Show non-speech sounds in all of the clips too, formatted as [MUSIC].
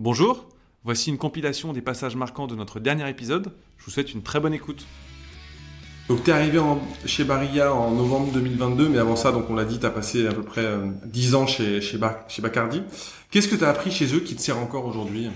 Bonjour, voici une compilation des passages marquants de notre dernier épisode. Je vous souhaite une très bonne écoute. Donc tu es arrivé chez Barilla en novembre 2022, mais avant ça, donc on l'a dit, tu as passé à peu près euh, 10 ans chez, chez, chez Bacardi. Qu'est-ce que tu as appris chez eux qui te sert encore aujourd'hui?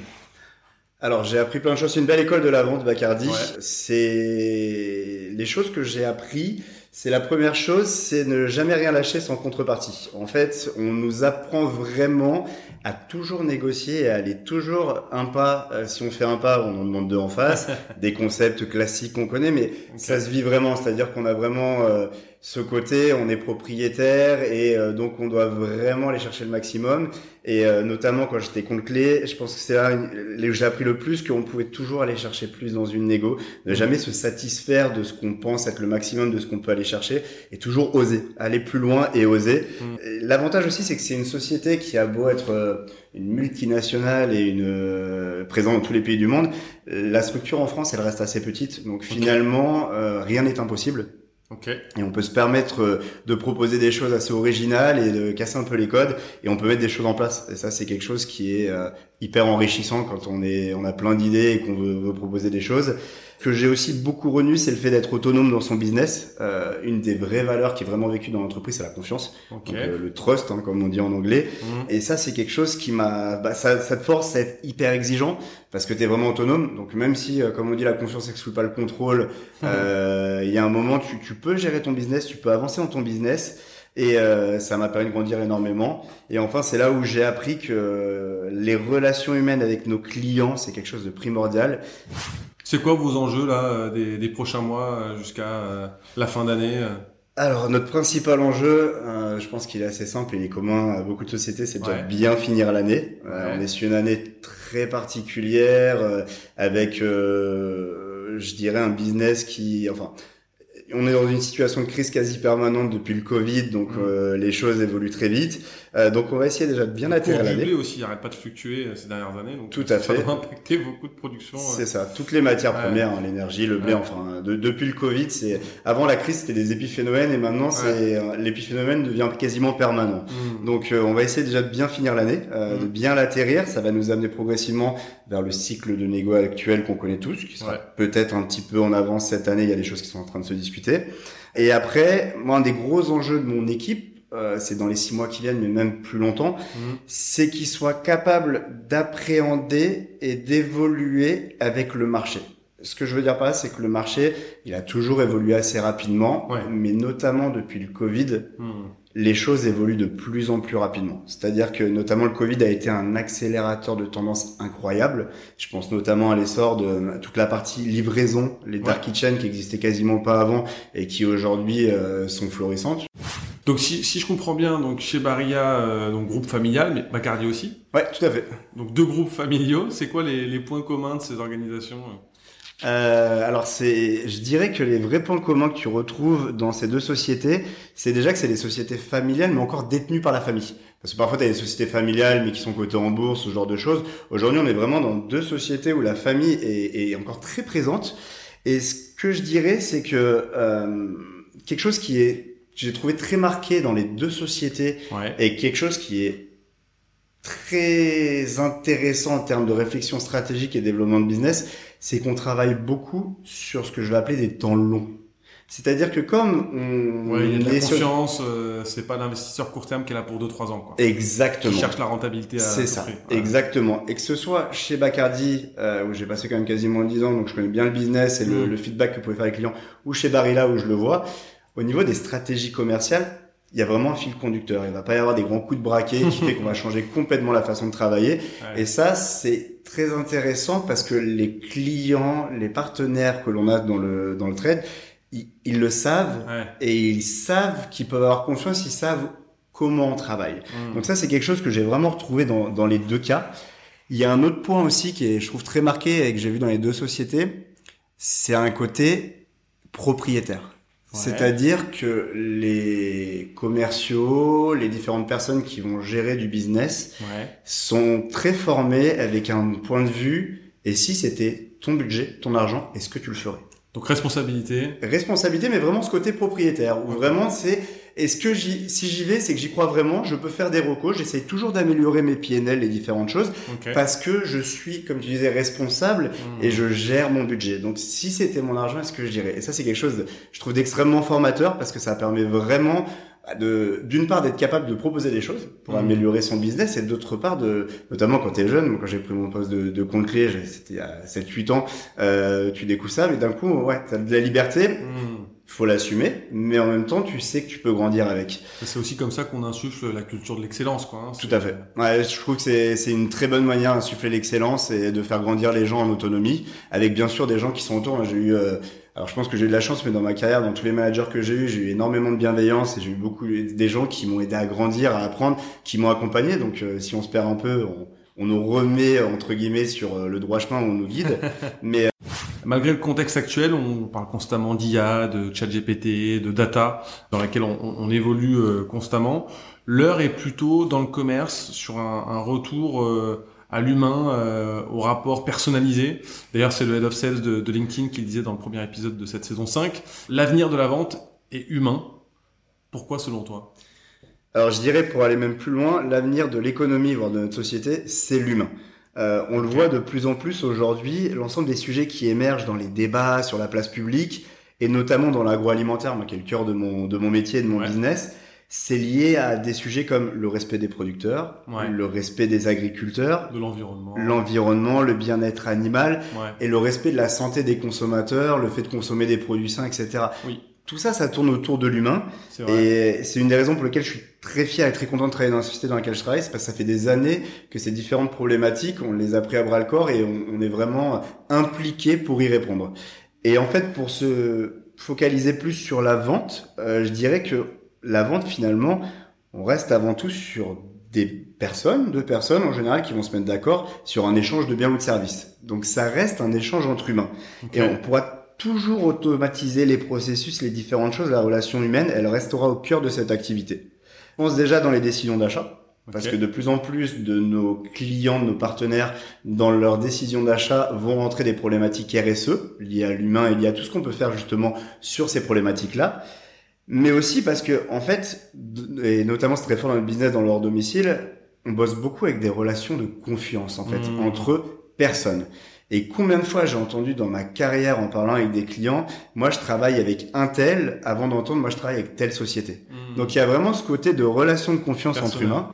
Alors j'ai appris plein de choses. C'est une belle école de la vente, Bacardi. C'est les choses que j'ai appris. C'est la première chose, c'est ne jamais rien lâcher sans contrepartie. En fait, on nous apprend vraiment à toujours négocier et à aller toujours un pas. Euh, si on fait un pas, on en demande deux en face. [LAUGHS] des concepts classiques qu'on connaît, mais ça se vit vraiment. C'est-à-dire qu'on a vraiment euh, ce côté, on est propriétaire et euh, donc on doit vraiment aller chercher le maximum. Et notamment quand j'étais compte clé, je pense que c'est là où j'ai appris le plus qu'on pouvait toujours aller chercher plus dans une négo, ne jamais se satisfaire de ce qu'on pense être le maximum de ce qu'on peut aller chercher et toujours oser, aller plus loin et oser. Mm. L'avantage aussi, c'est que c'est une société qui a beau être une multinationale et une euh, présente dans tous les pays du monde, la structure en France, elle reste assez petite. Donc finalement, euh, rien n'est impossible. Okay. Et on peut se permettre euh, de proposer des choses assez originales et de casser un peu les codes et on peut mettre des choses en place. Et ça, c'est quelque chose qui est euh, hyper enrichissant quand on est, on a plein d'idées et qu'on veut, veut, proposer des choses. Ce que j'ai aussi beaucoup renu, c'est le fait d'être autonome dans son business. Euh, une des vraies valeurs qui est vraiment vécue dans l'entreprise, c'est la confiance, Donc, euh, le trust, hein, comme on dit en anglais. Mhm. Et ça, c'est quelque chose qui m'a, bah, ça, ça te force à être hyper exigeant parce que tu es vraiment autonome. Donc même si, euh, comme on dit, la confiance n'exclut pas le contrôle, [LAUGHS] euh, il y a un moment, tu, tu peux gérer ton business, tu peux avancer dans ton business. Et euh, ça m'a permis de grandir énormément. Et enfin, c'est là où j'ai appris que les relations humaines avec nos clients, c'est quelque chose de primordial. C'est quoi vos enjeux là euh, des, des prochains mois euh, jusqu'à euh, la fin d'année alors notre principal enjeu, je pense qu'il est assez simple et il est commun à beaucoup de sociétés, c'est de bien finir l'année. on est sur une année très particulière avec, je dirais, un business qui, enfin, on est dans une situation de crise quasi permanente depuis le Covid, donc mm. euh, les choses évoluent très vite. Euh, donc on va essayer déjà de bien atterrir l'année. Le blé aussi n'arrête pas de fluctuer euh, ces dernières années, donc tout à ça fait. va impacter beaucoup de production. C'est ça, toutes les matières premières, hein, l'énergie, le blé, enfin depuis le Covid, c'est avant la crise c'était des épiphénomènes et maintenant c'est l'épiphénomène devient quasiment permanent. Mm. Donc on va essayer déjà de bien finir l'année, de mm. bien l'atterrir. Ça va nous amener progressivement vers le cycle de négo actuel qu'on connaît tous, qui sera peut-être un petit peu en avance cette année. Il y a des choses qui sont en train de se discuter. Et après, moi, un des gros enjeux de mon équipe, euh, c'est dans les six mois qui viennent, mais même plus longtemps, mhm. c'est qu'ils soient capables d'appréhender et d'évoluer avec le marché. Ce que je veux dire par là, c'est que le marché, il a toujours évolué assez rapidement, mais notamment depuis le Covid, mhm les choses évoluent de plus en plus rapidement. C'est-à-dire que notamment le Covid a été un accélérateur de tendance incroyable. Je pense notamment à l'essor de toute la partie livraison, les dark kitchen qui existaient quasiment pas avant et qui aujourd'hui euh, sont florissantes. Donc si, si, je comprends bien, donc chez Barilla, euh, donc groupe familial, mais Bacardi aussi. Ouais, tout à fait. Donc deux groupes familiaux. C'est quoi les, les points communs de ces organisations euh, alors c'est, je dirais que les vrais points communs que tu retrouves dans ces deux sociétés, c'est déjà que c'est des sociétés familiales, mais encore détenues par la famille. Parce que parfois tu as des sociétés familiales, mais qui sont cotées en bourse, ce genre de choses. Aujourd'hui, on est vraiment dans deux sociétés où la famille est, est encore très présente. Et ce que je dirais, c'est que euh, quelque chose qui est, j'ai trouvé très marqué dans les deux sociétés, et quelque chose qui est très intéressant en termes de réflexion stratégique et développement de business, c'est qu'on travaille beaucoup sur ce que je vais appeler des temps longs. C'est-à-dire que comme on, ouais, il y a de la confiance, euh, c'est pas l'investisseur court terme qui est là pour 2-3 ans. Quoi. Exactement. Qui cherche la rentabilité. C'est ça. Exactement. Et que ce soit chez Bacardi, euh, où j'ai passé quand même quasiment 10 ans, donc je connais bien le business et le, mm. le, feedback que vous pouvez faire avec les clients, ou chez Barilla où je le vois, au niveau des stratégies commerciales, il y a vraiment un fil conducteur. Il va pas y avoir des grands coups de braquet qui fait [LAUGHS] qu'on va changer complètement la façon de travailler. Et ça, c'est très intéressant parce que les clients, les partenaires que l'on a dans le dans le trade, ils, le savent et ils savent qu'ils peuvent avoir confiance. Ils savent comment on travaille. Mm. Donc ça, c'est quelque chose que j'ai vraiment retrouvé dans dans les deux cas. Il y a un autre point aussi qui est, je trouve, très marqué et que j'ai vu dans les deux sociétés. C'est un côté propriétaire. C'est-à-dire que les commerciaux, les différentes personnes qui vont gérer du business sont très formés avec un point de vue. Et si c'était ton budget, ton argent, est-ce que tu le ferais? Donc responsabilité. Responsabilité, mais vraiment ce côté propriétaire, où vraiment c'est Et ce que j'y, si j'y vais, c'est que j'y crois vraiment. Je peux faire des recos. J'essaye toujours d'améliorer mes PNL, les différentes choses, parce que je suis, comme tu disais, responsable mmh. et je gère mon budget. Donc, si c'était mon argent, est-ce que je dirais? Et ça, c'est quelque chose, je trouve, d'extrêmement formateur parce que ça permet vraiment de d'une part d'être capable de proposer des choses pour mmh. améliorer son business et d'autre part de notamment quand tu es jeune quand j'ai pris mon poste de, de compte clé c'était il y a 7 8 ans euh, tu découvres ça mais d'un coup ouais tu as de la liberté mmh. Faut l'assumer mais en même temps tu sais que tu peux grandir avec c'est aussi comme ça qu'on insuffle la culture de l'excellence quoi hein, tout à fait ouais je trouve que c'est c'est une très bonne manière d'insuffler l'excellence et de faire grandir les gens en autonomie avec bien sûr des gens qui sont autour j'ai eu euh, alors je pense que j'ai eu de la chance, mais dans ma carrière, dans tous les managers que j'ai eu, j'ai eu énormément de bienveillance et j'ai eu beaucoup des gens qui m'ont aidé à grandir, à apprendre, qui m'ont accompagné. Donc euh, si on se perd un peu, on, nous remet entre guillemets sur euh, le droit chemin, on nous guide. mais [LAUGHS] euh, malgré le contexte actuel, on parle constamment d'IA, de ChatGPT, de data, dans laquelle on, évolue constamment. L'heure est plutôt dans le commerce sur un, retour à l'humain, euh, au rapport personnalisé. D'ailleurs, c'est le head of sales de, de, LinkedIn qui le disait dans le premier épisode de cette saison 5. L'avenir de la vente est humain. Pourquoi selon toi? Alors je dirais pour aller même plus loin, l'avenir de l'économie, voire de notre société, c'est l'humain. Euh, on le voit de plus en plus aujourd'hui, l'ensemble des sujets qui émergent dans les débats sur la place publique, et notamment dans l'agroalimentaire, moi qui est le cœur de mon, de mon métier, de mon business, c'est lié à des sujets comme le respect des producteurs, le respect des agriculteurs, de l'environnement, l'environnement, le bien-être animal et le respect de la santé des consommateurs, le fait de consommer des produits sains, etc. Oui. Tout ça, ça tourne autour de l'humain. Et c'est une des raisons pour lesquelles je suis très fier et très content de travailler dans la société dans laquelle je travaille. C'est parce que ça fait des années que ces différentes problématiques, on les a pris à bras le corps et on, est vraiment impliqué pour y répondre. Et en fait, pour se focaliser plus sur la vente, euh, je dirais que la vente finalement, on reste avant tout sur des personnes, deux personnes en général qui vont se mettre d'accord sur un échange de biens ou de services. Donc ça reste un échange entre humains. Et on pourra toujours automatiser les processus, les différentes choses, la relation humaine, elle restera au cœur de cette activité. On pense déjà dans les décisions d'achat. Parce que de plus en plus de nos clients, de nos partenaires, dans leurs décisions d'achat, vont rentrer des problématiques RSE liées à l'humain et liées à tout ce qu'on peut faire justement sur ces problématiques-là mais aussi parce que en fait, et notamment c'est très fort dans le business, dans leur domicile, on bosse beaucoup avec des relations de confiance en fait mmh. entre personnes. Et combien de fois j'ai entendu dans ma carrière en parlant avec des clients, moi je travaille avec un tel, avant d'entendre moi je travaille avec telle société. Mmh. Donc il y a vraiment ce côté de relation de confiance entre humains.